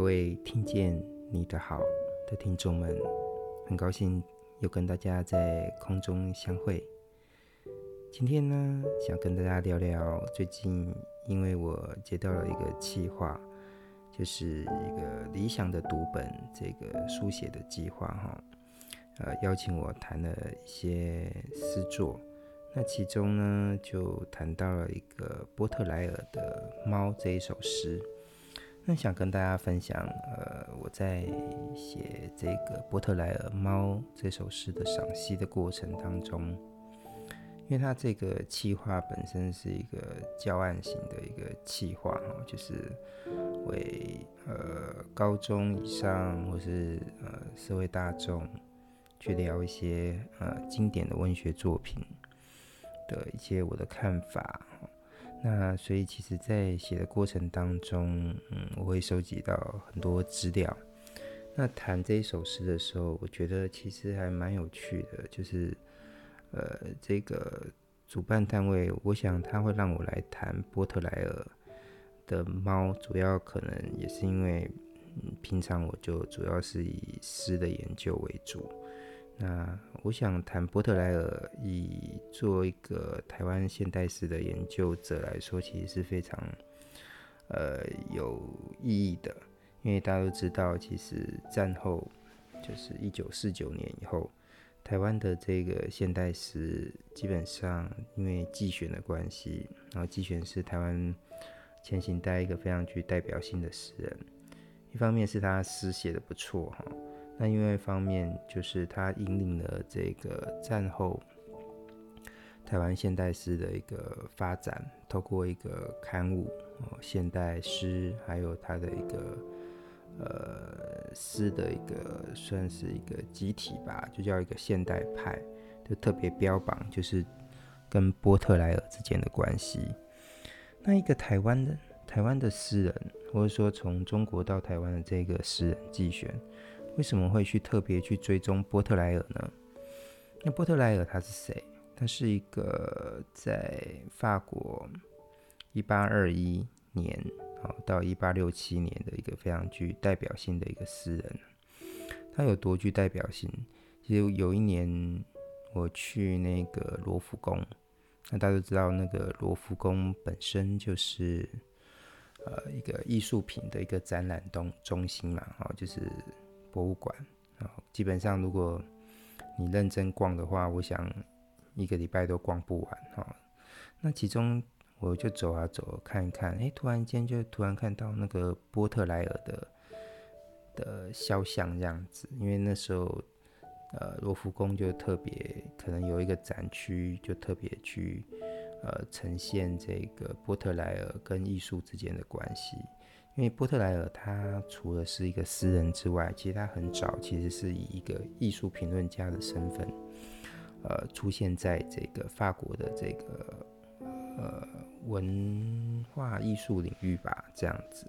各位听见你的好的听众们，很高兴又跟大家在空中相会。今天呢，想跟大家聊聊最近，因为我接到了一个企划，就是一个理想的读本这个书写的计划哈，呃，邀请我谈了一些诗作，那其中呢，就谈到了一个波特莱尔的《猫》这一首诗。那想跟大家分享，呃，我在写这个波特莱尔《猫》这首诗的赏析的过程当中，因为它这个企划本身是一个教案型的一个企划哈，就是为呃高中以上或是呃社会大众去聊一些呃经典的文学作品的一些我的看法。那所以，其实，在写的过程当中，嗯，我会收集到很多资料。那谈这一首诗的时候，我觉得其实还蛮有趣的，就是，呃，这个主办单位，我想他会让我来谈波特莱尔的猫，主要可能也是因为，嗯，平常我就主要是以诗的研究为主。那我想谈波特莱尔，以做一个台湾现代诗的研究者来说，其实是非常呃有意义的，因为大家都知道，其实战后就是一九四九年以后，台湾的这个现代诗基本上因为季选的关系，然后季选是台湾前行代一个非常具代表性的诗人，一方面是他诗写得不错哈。那另外一方面，就是他引领了这个战后台湾现代诗的一个发展，透过一个刊物，现代诗，还有他的一个呃诗的一个算是一个集体吧，就叫一个现代派，就特别标榜就是跟波特莱尔之间的关系。那一个台湾的台湾的诗人，或者说从中国到台湾的这个诗人季选。为什么会去特别去追踪波特莱尔呢？那波特莱尔他是谁？他是一个在法国一八二一年啊到一八六七年的一个非常具代表性的一个诗人。他有多具代表性？其实有一年我去那个罗浮宫，那大家都知道那个罗浮宫本身就是呃一个艺术品的一个展览中中心嘛，哈，就是。博物馆啊，基本上如果你认真逛的话，我想一个礼拜都逛不完哈。那其中我就走啊走，看一看，哎，突然间就突然看到那个波特莱尔的的肖像这样子，因为那时候呃罗浮宫就特别可能有一个展区，就特别去呃呈现这个波特莱尔跟艺术之间的关系。因为波特莱尔他除了是一个诗人之外，其实他很早其实是以一个艺术评论家的身份，呃，出现在这个法国的这个呃文化艺术领域吧，这样子。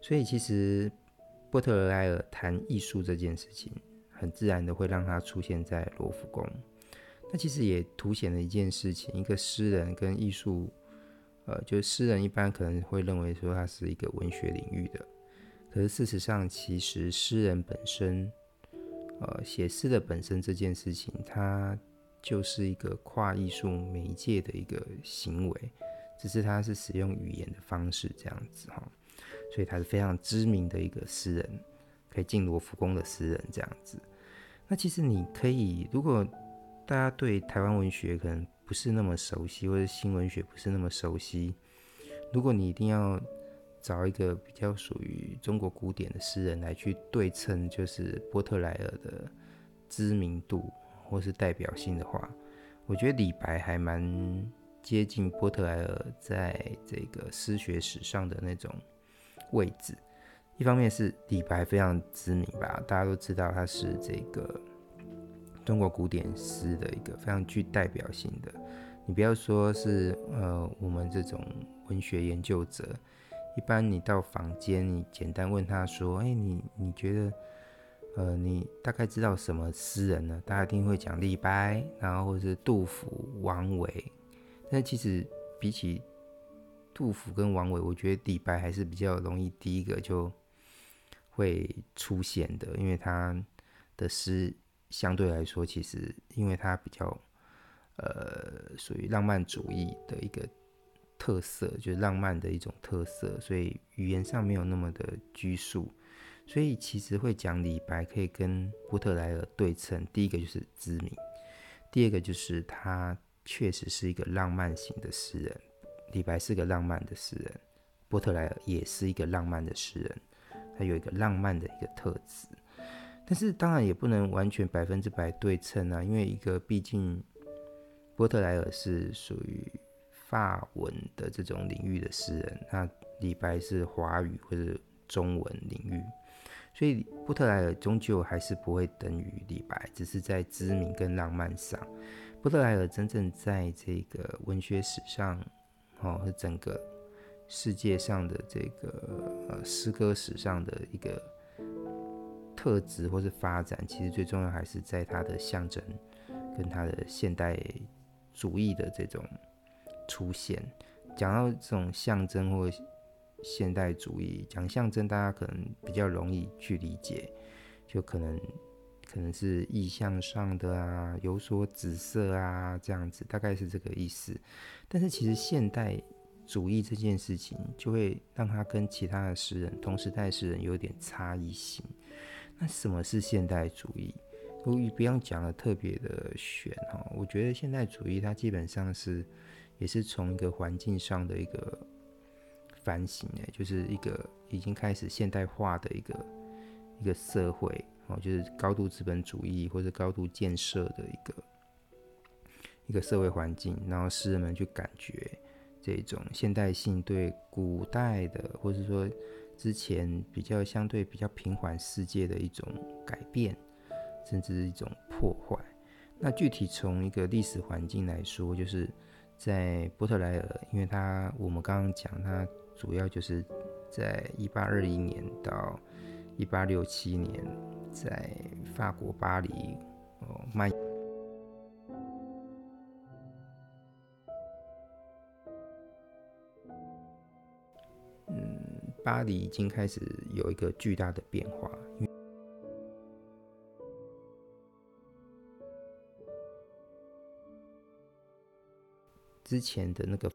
所以其实波特莱尔谈艺术这件事情，很自然的会让他出现在罗浮宫。那其实也凸显了一件事情：一个诗人跟艺术。呃，就是诗人一般可能会认为说他是一个文学领域的，可是事实上，其实诗人本身，呃，写诗的本身这件事情，它就是一个跨艺术媒介的一个行为，只是他是使用语言的方式这样子哈，所以他是非常知名的一个诗人，可以进罗浮宫的诗人这样子。那其实你可以，如果大家对台湾文学可能。不是那么熟悉，或者新文学不是那么熟悉。如果你一定要找一个比较属于中国古典的诗人来去对称，就是波特莱尔的知名度或是代表性的话，我觉得李白还蛮接近波特莱尔在这个诗学史上的那种位置。一方面是李白非常知名吧，大家都知道他是这个。中国古典诗的一个非常具代表性的，你不要说是呃我们这种文学研究者，一般你到房间，你简单问他说，哎、你你觉得呃你大概知道什么诗人呢？大家一定会讲李白，然后或者是杜甫、王维。但其实比起杜甫跟王维，我觉得李白还是比较容易第一个就会出现的，因为他的诗相对来说，其实因为他比较呃属于浪漫主义的一个特色，就是浪漫的一种特色，所以语言上没有那么的拘束，所以其实会讲李白可以跟波特莱尔对称。第一个就是知名，第二个就是他确实是一个浪漫型的诗人，李白是个浪漫的诗人，波特莱尔也是一个浪漫的诗人。他有一个浪漫的一个特质，但是当然也不能完全百分之百对称啊，因为一个毕竟波特莱尔是属于法文的这种领域的诗人，那李白是华语或者中文领域，所以波特莱尔终究还是不会等于李白，只是在知名跟浪漫上，波特莱尔真正在这个文学史上，哦，是整个。世界上的这个呃诗歌史上的一个特质或是发展，其实最重要还是在它的象征跟它的现代主义的这种出现。讲到这种象征或现代主义，讲象征大家可能比较容易去理解，就可能可能是意象上的啊，有所紫色啊这样子，大概是这个意思。但是其实现代主义这件事情，就会让他跟其他的诗人、同时代诗人有点差异性。那什么是现代主义？我不用讲的特别的玄哈，我觉得现代主义它基本上是，也是从一个环境上的一个反省，哎，就是一个已经开始现代化的一个一个社会，哦，就是高度资本主义或者高度建设的一个一个社会环境，然后诗人们去感觉。这种现代性对古代的，或者说之前比较相对比较平缓世界的一种改变，甚至一种破坏。那具体从一个历史环境来说，就是在波特莱尔，因为他我们刚刚讲，他主要就是在一八二一年到一八六七年，在法国巴黎巴黎已经开始有一个巨大的变化，之前的那个，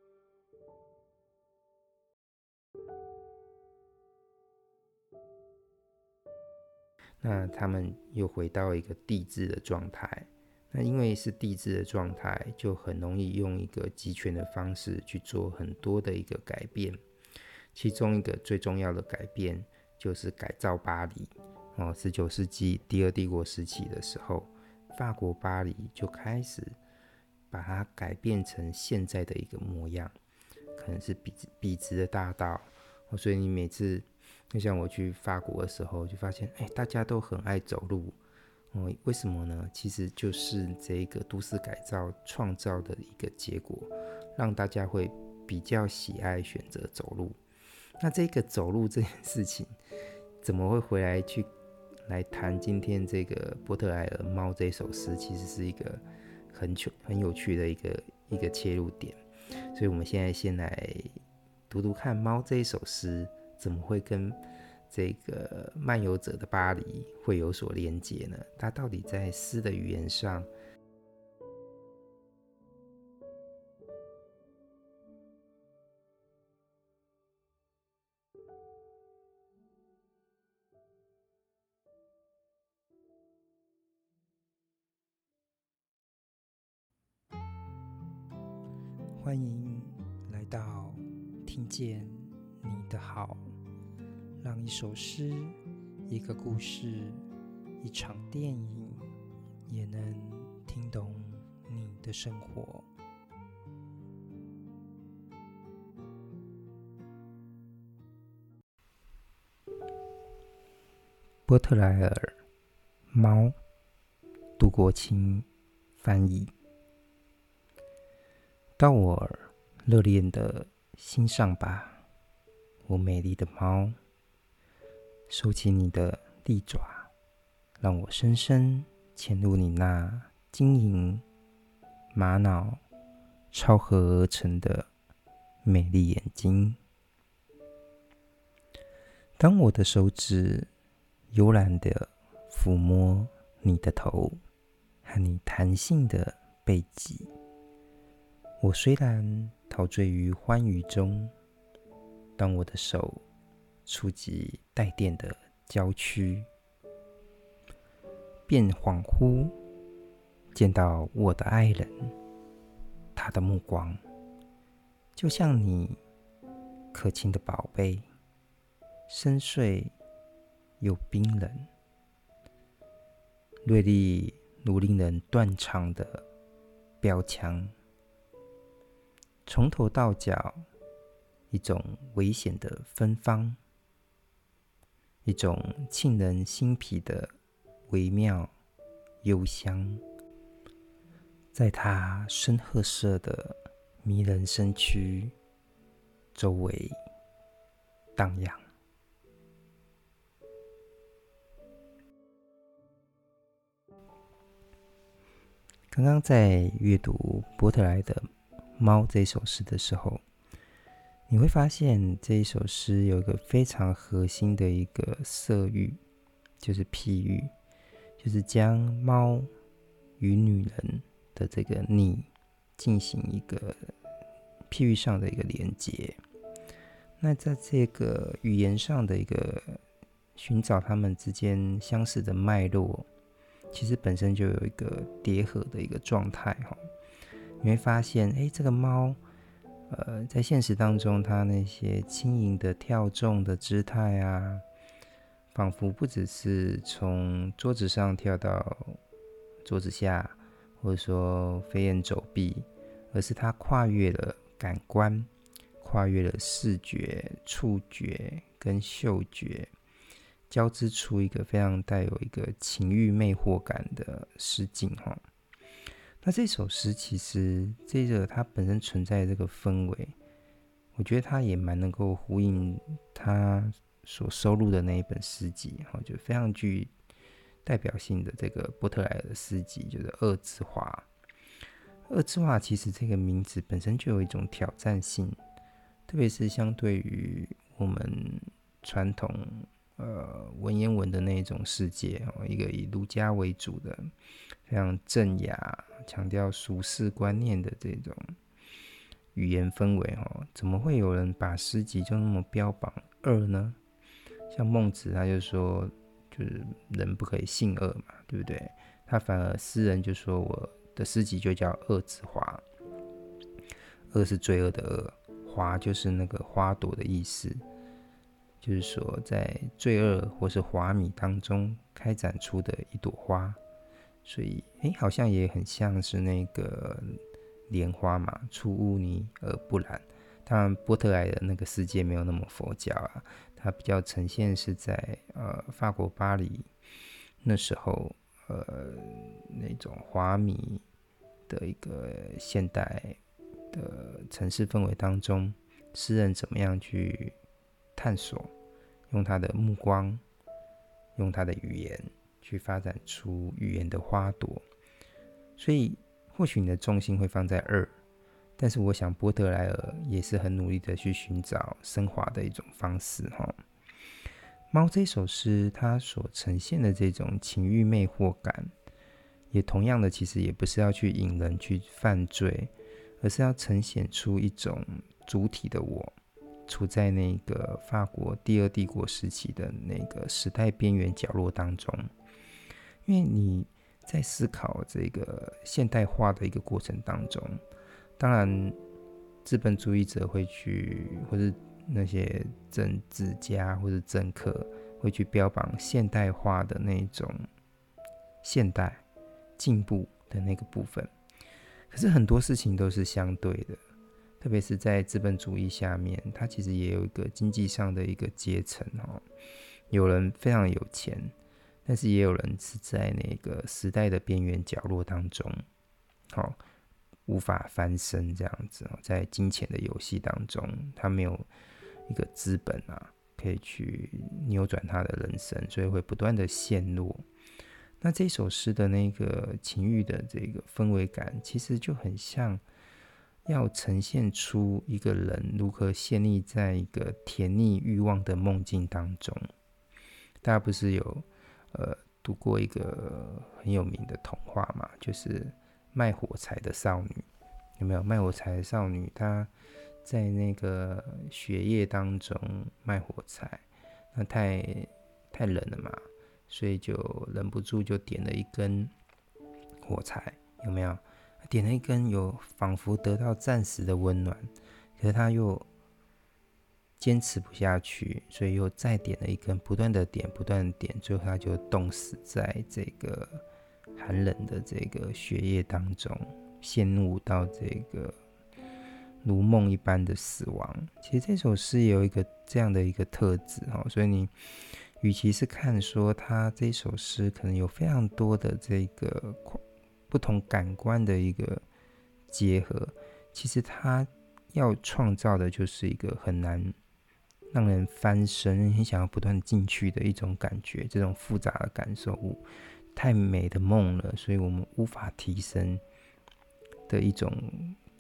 那他们又回到一个帝制的状态。那因为是帝制的状态，就很容易用一个集权的方式去做很多的一个改变。其中一个最重要的改变就是改造巴黎。哦，十九世纪第二帝国时期的时候，法国巴黎就开始把它改变成现在的一个模样，可能是笔笔直的大道哦。所以你每次就像我去法国的时候，就发现，哎，大家都很爱走路。哦，为什么呢？其实就是这个都市改造创造的一个结果，让大家会比较喜爱选择走路。那这个走路这件事情，怎么会回来去来谈今天这个波特莱尔《猫》这首诗？其实是一个很糗、很有趣的一个一个切入点。所以，我们现在先来读读看《猫》这一首诗，怎么会跟这个漫游者的巴黎会有所连接呢？它到底在诗的语言上？欢迎来到听见你的好，让一首诗、一个故事、一场电影也能听懂你的生活。波特莱尔《猫》，杜国清翻译。到我热恋的心上吧，我美丽的猫。收起你的利爪，让我深深潜入你那晶莹玛瑙超合而成的美丽眼睛。当我的手指悠然的抚摸你的头和你弹性的背脊。我虽然陶醉于欢愉中，当我的手触及带电的郊区，便恍惚见到我的爱人，他的目光就像你可亲的宝贝，深邃又冰冷，锐利如令人断肠的标枪。从头到脚，一种危险的芬芳，一种沁人心脾的微妙幽香，在他深褐色的迷人身躯周围荡漾。刚刚在阅读波特莱的。猫这首诗的时候，你会发现这一首诗有一个非常核心的一个色喻，就是譬喻，就是将猫与女人的这个你进行一个譬喻上的一个连接。那在这个语言上的一个寻找他们之间相似的脉络，其实本身就有一个叠合的一个状态哈。你会发现，哎，这个猫，呃，在现实当中，它那些轻盈的跳动的姿态啊，仿佛不只是从桌子上跳到桌子下，或者说飞檐走壁，而是它跨越了感官，跨越了视觉、触觉跟嗅觉，交织出一个非常带有一个情欲魅惑感的诗境，哈。那这首诗其实这个它本身存在的这个氛围，我觉得它也蛮能够呼应他所收录的那一本诗集，哈，就非常具代表性的这个波特莱尔的诗集，就是《恶之华》。《恶之华》其实这个名字本身就有一种挑战性，特别是相对于我们传统呃文言文的那种世界，哦，一个以儒家为主的。非常正雅、强调俗世观念的这种语言氛围哦，怎么会有人把诗集就那么标榜恶呢？像孟子他就说，就是人不可以性恶嘛，对不对？他反而诗人就说，我的诗集就叫恶之华，恶是罪恶的恶，华就是那个花朵的意思，就是说在罪恶或是华米当中开展出的一朵花。所以，哎，好像也很像是那个莲花嘛，出污泥而不染。当然，波特莱的那个世界没有那么佛教啊，它比较呈现是在呃法国巴黎那时候，呃那种华米的一个现代的城市氛围当中，诗人怎么样去探索，用他的目光，用他的语言。去发展出语言的花朵，所以或许你的重心会放在二，但是我想波特莱尔也是很努力的去寻找升华的一种方式哈。猫这首诗，它所呈现的这种情欲魅惑感，也同样的，其实也不是要去引人去犯罪，而是要呈现出一种主体的我。处在那个法国第二帝国时期的那个时代边缘角落当中，因为你在思考这个现代化的一个过程当中，当然资本主义者会去，或者那些政治家或者政客会去标榜现代化的那种现代进步的那个部分，可是很多事情都是相对的。特别是在资本主义下面，它其实也有一个经济上的一个阶层哦。有人非常有钱，但是也有人是在那个时代的边缘角落当中，好无法翻身这样子。在金钱的游戏当中，他没有一个资本啊，可以去扭转他的人生，所以会不断的陷落。那这首诗的那个情欲的这个氛围感，其实就很像。要呈现出一个人如何陷溺在一个甜腻欲望的梦境当中，大家不是有呃读过一个很有名的童话嘛？就是卖火柴的少女，有没有？卖火柴的少女，她在那个雪夜当中卖火柴，那太太冷了嘛，所以就忍不住就点了一根火柴，有没有？点了一根，有仿佛得到暂时的温暖，可是他又坚持不下去，所以又再点了一根，不断的点，不断的点，最后他就冻死在这个寒冷的这个雪夜当中，陷入到这个如梦一般的死亡。其实这首诗也有一个这样的一个特质哦，所以你与其是看说他这首诗可能有非常多的这个。不同感官的一个结合，其实它要创造的就是一个很难让人翻身、很想要不断进去的一种感觉，这种复杂的感受物，太美的梦了，所以我们无法提升的一种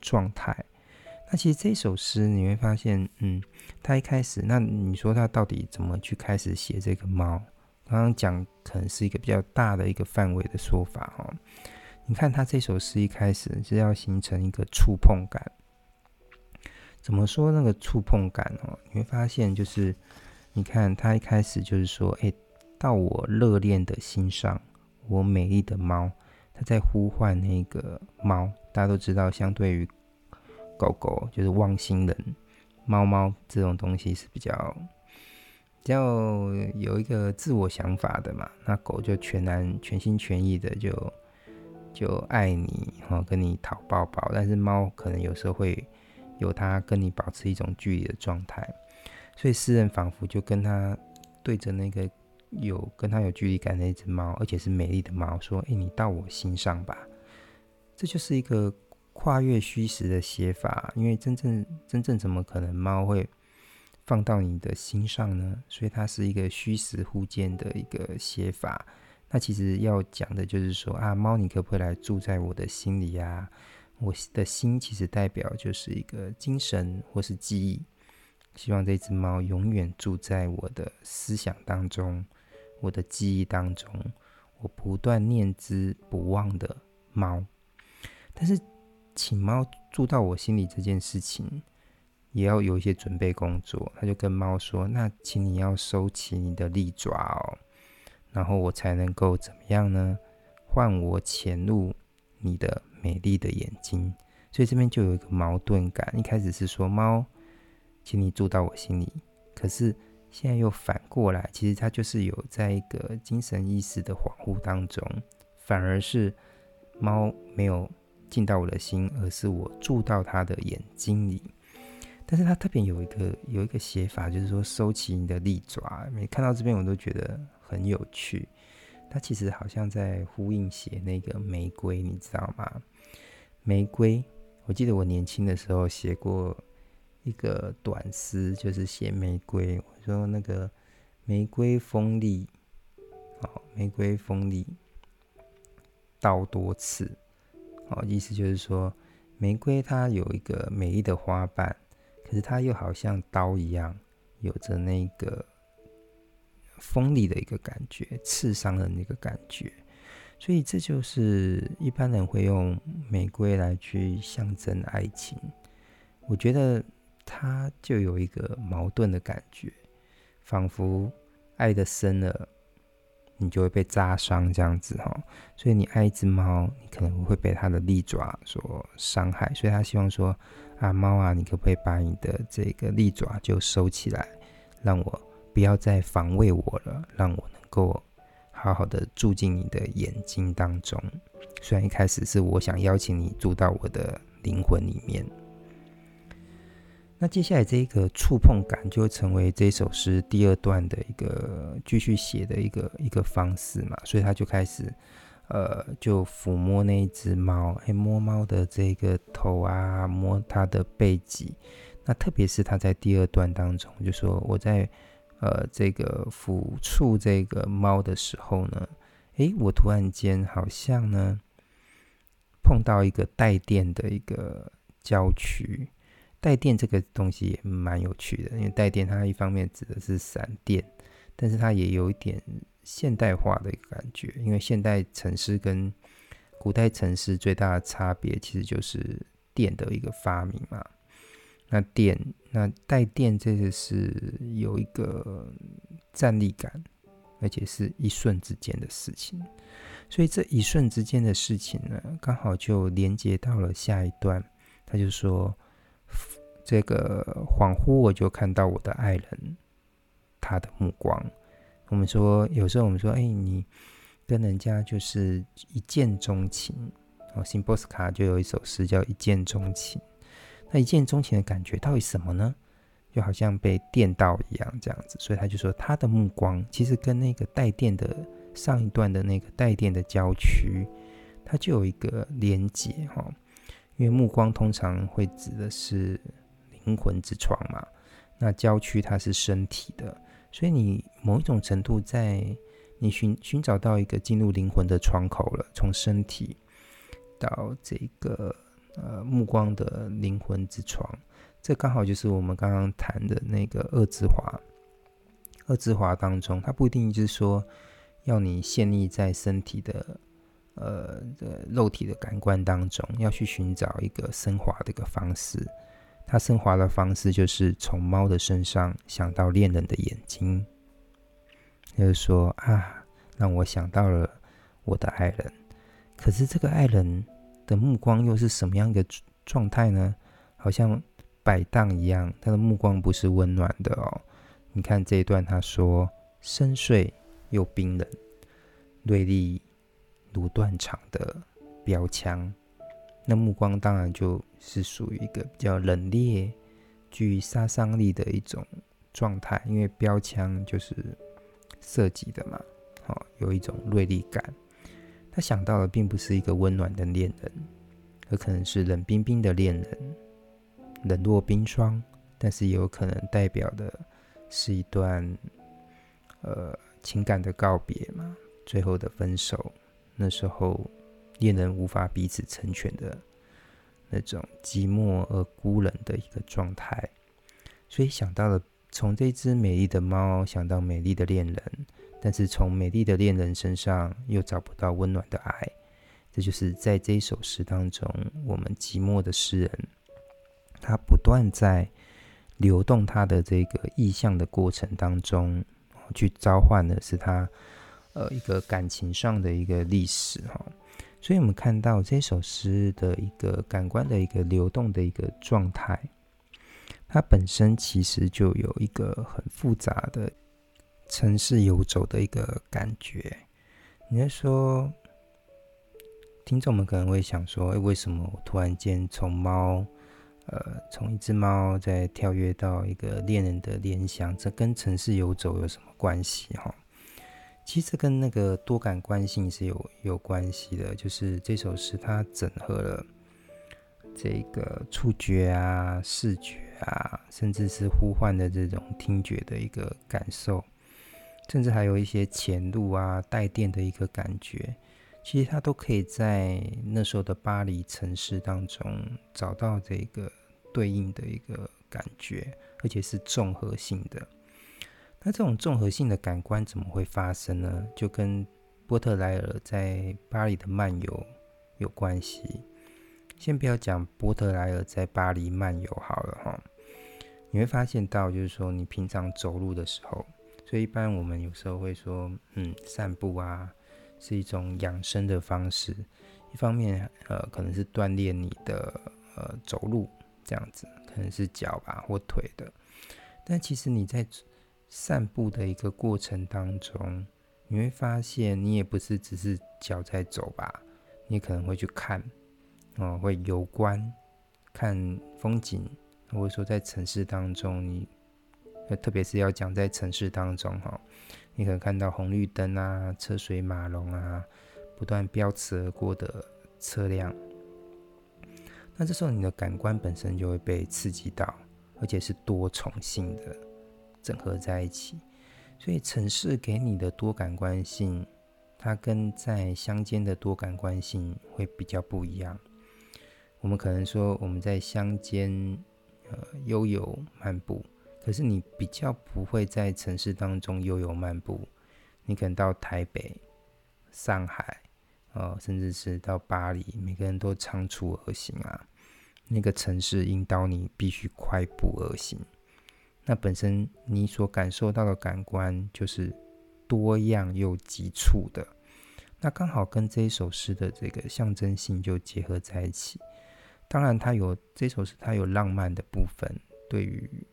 状态。那其实这首诗你会发现，嗯，他一开始，那你说他到底怎么去开始写这个猫？刚刚讲可能是一个比较大的一个范围的说法，哈。你看他这首诗一开始是要形成一个触碰感，怎么说那个触碰感哦？你会发现就是，你看他一开始就是说，哎，到我热恋的心上，我美丽的猫，他在呼唤那个猫。大家都知道，相对于狗狗，就是忘心人，猫猫这种东西是比较比较有一个自我想法的嘛。那狗就全然全心全意的就。就爱你，哈，跟你讨抱抱。但是猫可能有时候会有它跟你保持一种距离的状态，所以诗人仿佛就跟他对着那个有跟他有距离感的一只猫，而且是美丽的猫，说：“哎，你到我心上吧。”这就是一个跨越虚实的写法，因为真正真正怎么可能猫会放到你的心上呢？所以它是一个虚实互见的一个写法。那其实要讲的就是说啊，猫，你可不可以来住在我的心里呀？我的心其实代表就是一个精神或是记忆，希望这只猫永远住在我的思想当中，我的记忆当中，我不断念之不忘的猫。但是，请猫住到我心里这件事情，也要有一些准备工作。他就跟猫说：“那请你要收起你的利爪哦。”然后我才能够怎么样呢？换我潜入你的美丽的眼睛，所以这边就有一个矛盾感。一开始是说猫，请你住到我心里，可是现在又反过来，其实它就是有在一个精神意识的恍惚当中，反而是猫没有进到我的心，而是我住到它的眼睛里。但是它特别有一个有一个写法，就是说收起你的利爪。每看到这边，我都觉得。很有趣，它其实好像在呼应写那个玫瑰，你知道吗？玫瑰，我记得我年轻的时候写过一个短诗，就是写玫瑰。我说那个玫瑰锋利，哦，玫瑰锋利，刀多刺，哦，意思就是说玫瑰它有一个美丽的花瓣，可是它又好像刀一样，有着那个。锋利的一个感觉，刺伤的那个感觉，所以这就是一般人会用玫瑰来去象征爱情。我觉得它就有一个矛盾的感觉，仿佛爱得深了，你就会被扎伤这样子哈。所以你爱一只猫，你可能会被它的利爪所伤害，所以他希望说啊，猫啊，你可不可以把你的这个利爪就收起来，让我。不要再防卫我了，让我能够好好的住进你的眼睛当中。虽然一开始是我想邀请你住到我的灵魂里面，那接下来这个触碰感就成为这首诗第二段的一个继续写的一个一个方式嘛。所以他就开始呃，就抚摸那一只猫，哎，摸猫的这个头啊，摸它的背脊。那特别是他在第二段当中就说我在。呃，这个抚触这个猫的时候呢，诶，我突然间好像呢碰到一个带电的一个郊区。带电这个东西也蛮有趣的，因为带电它一方面指的是闪电，但是它也有一点现代化的一个感觉，因为现代城市跟古代城市最大的差别其实就是电的一个发明嘛。那电，那带电，这个是有一个站立感，而且是一瞬之间的事情。所以这一瞬之间的事情呢，刚好就连接到了下一段。他就说：“这个恍惚，我就看到我的爱人，他的目光。我们说，有时候我们说，哎，你跟人家就是一见钟情。哦，辛波斯卡就有一首诗叫《一见钟情》。那一见钟情的感觉到底什么呢？就好像被电到一样，这样子。所以他就说，他的目光其实跟那个带电的上一段的那个带电的郊区，它就有一个连接，哈。”因为目光通常会指的是灵魂之窗嘛，那郊区它是身体的，所以你某一种程度在你寻寻找到一个进入灵魂的窗口了，从身体到这个呃目光的灵魂之窗，这刚好就是我们刚刚谈的那个恶之华。二之华当中，它不一定就是说要你陷溺在身体的。呃，的肉体的感官当中，要去寻找一个升华的一个方式。他升华的方式就是从猫的身上想到恋人的眼睛，就是说啊，让我想到了我的爱人。可是这个爱人的目光又是什么样一个状态呢？好像摆荡一样，他的目光不是温暖的哦。你看这一段，他说深邃又冰冷，锐利。如断肠的标枪，那目光当然就是属于一个比较冷冽、具杀伤力的一种状态，因为标枪就是射击的嘛，好，有一种锐利感。他想到的并不是一个温暖的恋人，而可能是冷冰冰的恋人，冷若冰霜，但是也有可能代表的是一段呃情感的告别嘛，最后的分手。那时候，恋人无法彼此成全的那种寂寞而孤冷的一个状态，所以想到了从这只美丽的猫想到美丽的恋人，但是从美丽的恋人身上又找不到温暖的爱，这就是在这一首诗当中，我们寂寞的诗人，他不断在流动他的这个意象的过程当中，去召唤的是他。呃，一个感情上的一个历史哈，所以我们看到这首诗的一个感官的一个流动的一个状态，它本身其实就有一个很复杂的城市游走的一个感觉。你在说，听众们可能会想说，诶，为什么我突然间从猫，呃，从一只猫再跳跃到一个恋人的联想，这跟城市游走有什么关系哈？其实跟那个多感官性是有有关系的，就是这首诗它整合了这个触觉啊、视觉啊，甚至是呼唤的这种听觉的一个感受，甚至还有一些前路啊、带电的一个感觉，其实它都可以在那时候的巴黎城市当中找到这个对应的一个感觉，而且是综合性的。那这种综合性的感官怎么会发生呢？就跟波特莱尔在巴黎的漫游有关系。先不要讲波特莱尔在巴黎漫游好了哈，你会发现到就是说，你平常走路的时候，所以一般我们有时候会说，嗯，散步啊是一种养生的方式。一方面，呃，可能是锻炼你的呃走路这样子，可能是脚吧或腿的。但其实你在散步的一个过程当中，你会发现，你也不是只是脚在走吧，你可能会去看，哦，会游观，看风景，或者说在城市当中，你，特别是要讲在城市当中哈，你可能看到红绿灯啊，车水马龙啊，不断飙驰而过的车辆，那这时候你的感官本身就会被刺激到，而且是多重性的。整合在一起，所以城市给你的多感官性，它跟在乡间的多感官性会比较不一样。我们可能说我们在乡间呃悠游漫步，可是你比较不会在城市当中悠游漫步。你可能到台北、上海，哦，甚至是到巴黎，每个人都仓促而行啊。那个城市引导你必须快步而行，那本身你所感受到的感官就是多样又急促的。那刚好跟这一首诗的这个象征性就结合在一起。当然，它有这首诗，它有浪漫的部分，对于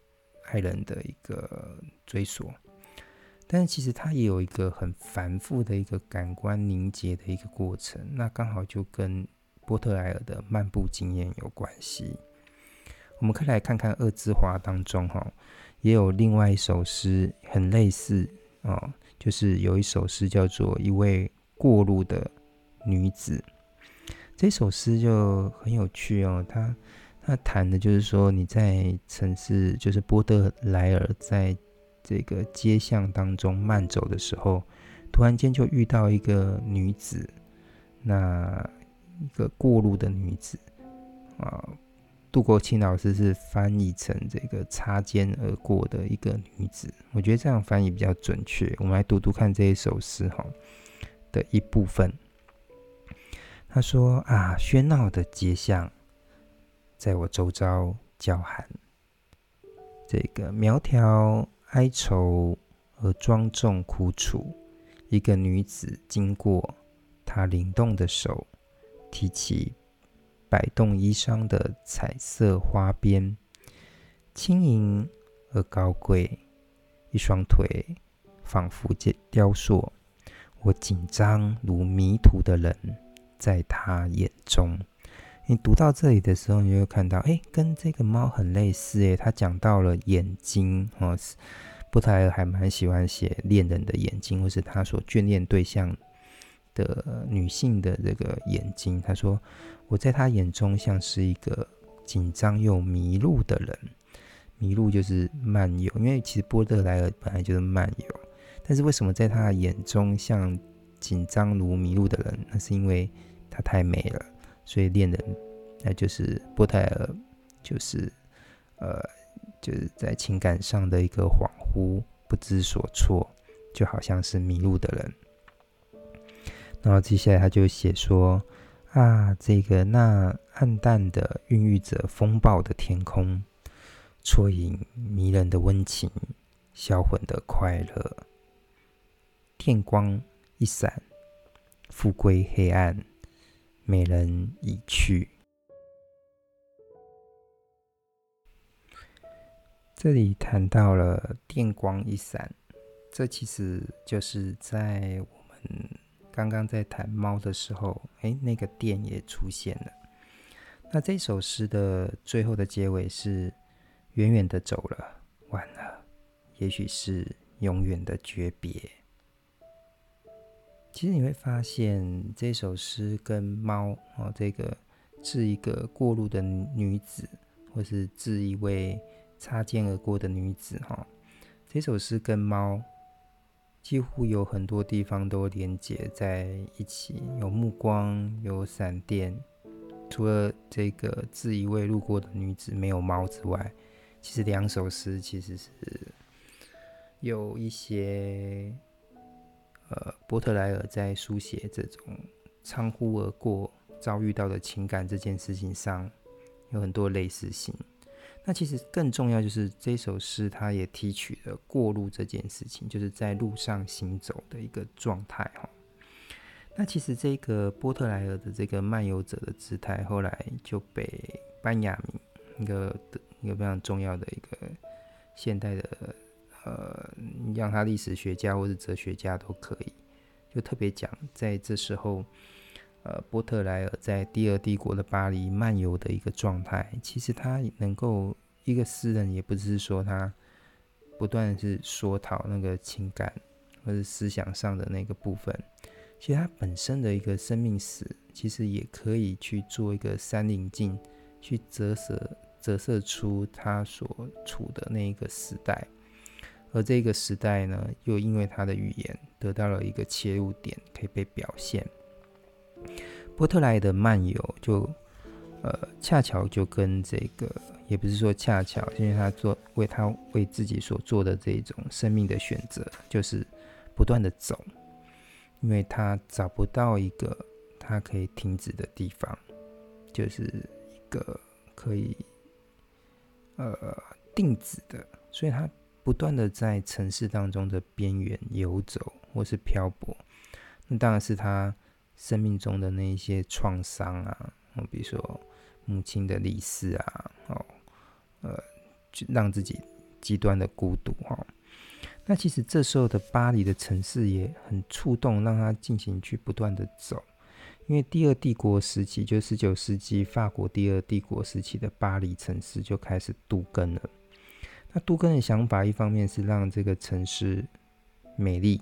爱人的一个追索。但是其实它也有一个很繁复的一个感官凝结的一个过程，那刚好就跟波特莱尔的漫步经验有关系。我们可以来看看《恶之华》当中哈，也有另外一首诗很类似哦，就是有一首诗叫做《一位过路的女子》。这首诗就很有趣哦，它那谈的就是说你在城市，就是波特莱尔在。这个街巷当中慢走的时候，突然间就遇到一个女子，那一个过路的女子啊，杜国清老师是翻译成这个擦肩而过的一个女子，我觉得这样翻译比较准确。我们来读读看这一首诗哈的一部分。他说啊，喧闹的街巷，在我周遭叫喊，这个苗条。哀愁而庄重苦楚，一个女子经过，她灵动的手提起摆动衣裳的彩色花边，轻盈而高贵，一双腿仿佛雕塑。我紧张如迷途的人，在她眼中。你读到这里的时候，你就会看到，哎，跟这个猫很类似，哎，他讲到了眼睛，哦，波特莱尔还蛮喜欢写恋人的眼睛，或是他所眷恋对象的女性的这个眼睛。他说，我在他眼中像是一个紧张又迷路的人，迷路就是漫游，因为其实波特莱尔本来就是漫游，但是为什么在他的眼中像紧张如迷路的人？那是因为他太美了。所以恋人，那就是波特莱尔，就是呃，就是在情感上的一个恍惚、不知所措，就好像是迷路的人。然后接下来他就写说：啊，这个那暗淡的、孕育着风暴的天空，啜饮迷人的温情，销魂的快乐。电光一闪，复归黑暗。美人已去。这里谈到了电光一闪，这其实就是在我们刚刚在谈猫的时候，哎，那个电也出现了。那这首诗的最后的结尾是：远远的走了，晚了，也许是永远的诀别。其实你会发现，这首诗跟猫哦，这个致一个过路的女子，或是致一位擦肩而过的女子哈，这首诗跟猫几乎有很多地方都连接在一起，有目光，有闪电。除了这个致一位路过的女子没有猫之外，其实两首诗其实是有一些。呃，波特莱尔在书写这种仓呼而过遭遇到的情感这件事情上，有很多类似性。那其实更重要就是这首诗，它也提取了过路这件事情，就是在路上行走的一个状态哈。那其实这个波特莱尔的这个漫游者的姿态，后来就被班雅明一个一个非常重要的一个现代的。呃，你让他历史学家或是哲学家都可以，就特别讲在这时候，呃，波特莱尔在第二帝国的巴黎漫游的一个状态。其实他能够一个诗人，也不是说他不断是说讨那个情感或者思想上的那个部分，其实他本身的一个生命史，其实也可以去做一个三棱镜，去折射折射出他所处的那一个时代。而这个时代呢，又因为他的语言得到了一个切入点，可以被表现。波特莱的漫游就，呃，恰巧就跟这个也不是说恰巧，因为他做为他为自己所做的这种生命的选择，就是不断的走，因为他找不到一个他可以停止的地方，就是一个可以呃定止的，所以他不断的在城市当中的边缘游走或是漂泊，那当然是他生命中的那一些创伤啊，比如说。母亲的离世啊，哦，呃，就让自己极端的孤独哈、哦。那其实这时候的巴黎的城市也很触动，让他进行去不断的走。因为第二帝国时期，就十九世纪法国第二帝国时期的巴黎城市就开始都更了。那杜根的想法，一方面是让这个城市美丽，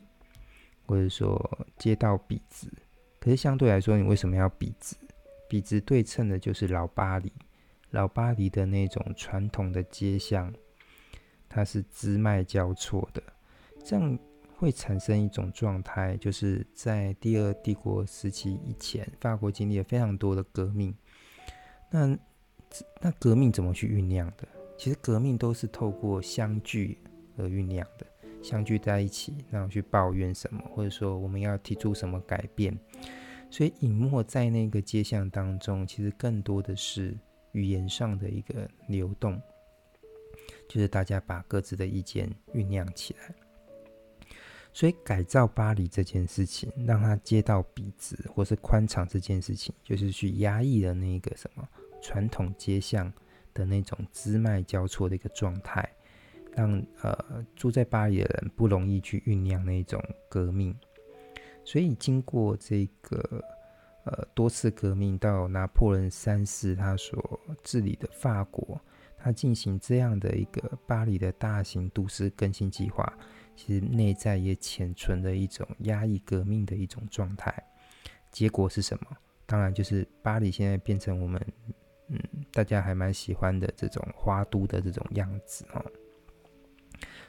或者说街道笔直。可是相对来说，你为什么要笔直？笔直对称的就是老巴黎，老巴黎的那种传统的街巷，它是支脉交错的，这样会产生一种状态，就是在第二帝国时期以前，法国经历了非常多的革命。那那革命怎么去酝酿的？其实革命都是透过相聚而酝酿的，相聚在一起，然后去抱怨什么，或者说我们要提出什么改变。所以隐没在那个街巷当中，其实更多的是语言上的一个流动，就是大家把各自的意见酝酿起来。所以改造巴黎这件事情，让它街道笔直或是宽敞这件事情，就是去压抑了那个什么传统街巷的那种支脉交错的一个状态，让呃住在巴黎的人不容易去酝酿那种革命。所以，经过这个呃多次革命，到拿破仑三世他所治理的法国，他进行这样的一个巴黎的大型都市更新计划，其实内在也潜存了一种压抑革命的一种状态。结果是什么？当然就是巴黎现在变成我们大家还蛮喜欢的这种花都的这种样子哦。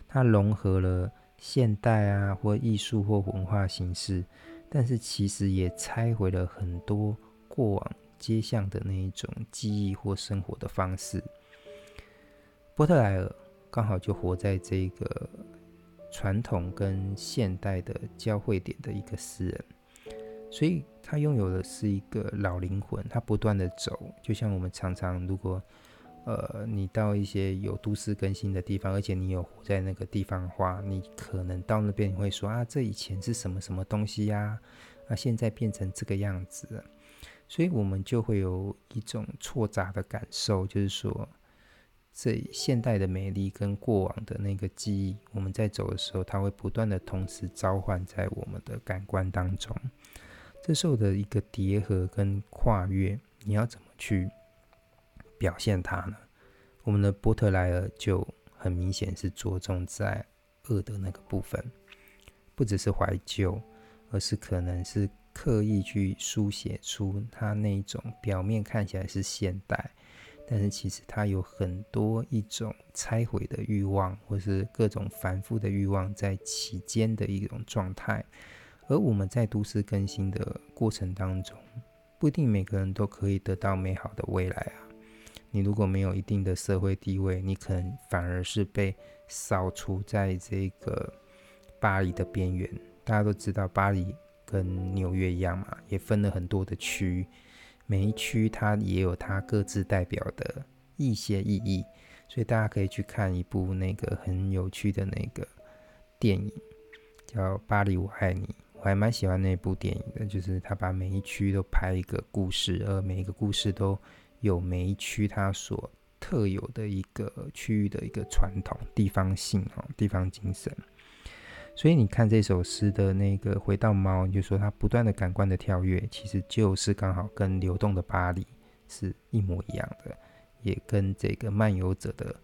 它融合了。现代啊，或艺术或文化形式，但是其实也拆毁了很多过往街巷的那一种记忆或生活的方式。波特莱尔刚好就活在这个传统跟现代的交汇点的一个诗人，所以他拥有的是一个老灵魂，他不断的走，就像我们常常如果。呃，你到一些有都市更新的地方，而且你有活在那个地方的话，你可能到那边你会说啊，这以前是什么什么东西呀？啊，现在变成这个样子，所以我们就会有一种错杂的感受，就是说，这现代的美丽跟过往的那个记忆，我们在走的时候，它会不断的同时召唤在我们的感官当中。这时候的一个叠合跟跨越，你要怎么去？表现它呢？我们的波特莱尔就很明显是着重在恶的那个部分，不只是怀旧，而是可能是刻意去书写出他那种表面看起来是现代，但是其实他有很多一种拆毁的欲望，或是各种繁复的欲望在其间的一种状态。而我们在都市更新的过程当中，不一定每个人都可以得到美好的未来啊。你如果没有一定的社会地位，你可能反而是被扫除在这个巴黎的边缘。大家都知道，巴黎跟纽约一样嘛，也分了很多的区，每一区它也有它各自代表的一些意义。所以大家可以去看一部那个很有趣的那个电影，叫《巴黎我爱你》，我还蛮喜欢那部电影的，就是他把每一区都拍一个故事，而每一个故事都。有每一区它所特有的一个区域的一个传统地方性哈，地方精神。所以你看这首诗的那个回到猫，你就说它不断的感官的跳跃，其实就是刚好跟流动的巴黎是一模一样的，也跟这个漫游者的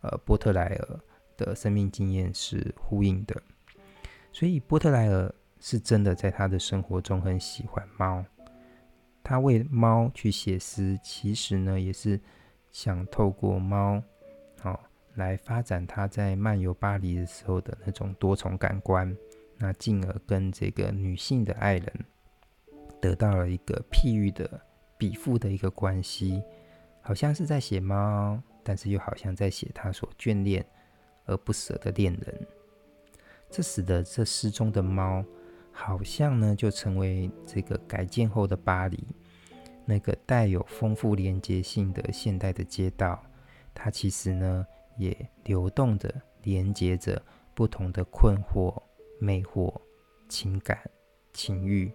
呃波特莱尔的生命经验是呼应的。所以波特莱尔是真的在他的生活中很喜欢猫。他为猫去写诗，其实呢也是想透过猫，好、哦、来发展他在漫游巴黎的时候的那种多重感官，那进而跟这个女性的爱人得到了一个譬喻的比附的一个关系，好像是在写猫，但是又好像在写他所眷恋而不舍的恋人。这使得这诗中的猫，好像呢就成为这个改建后的巴黎那个带有丰富连接性的现代的街道。它其实呢也流动着连接着不同的困惑、魅惑、情感、情欲、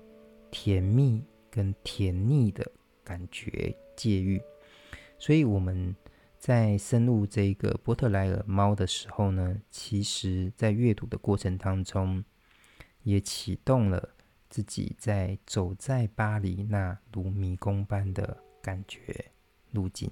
甜蜜跟甜腻的感觉界域。所以我们。在深入这个波特莱尔猫的时候呢，其实在阅读的过程当中，也启动了自己在走在巴黎那如迷宫般的感觉路径。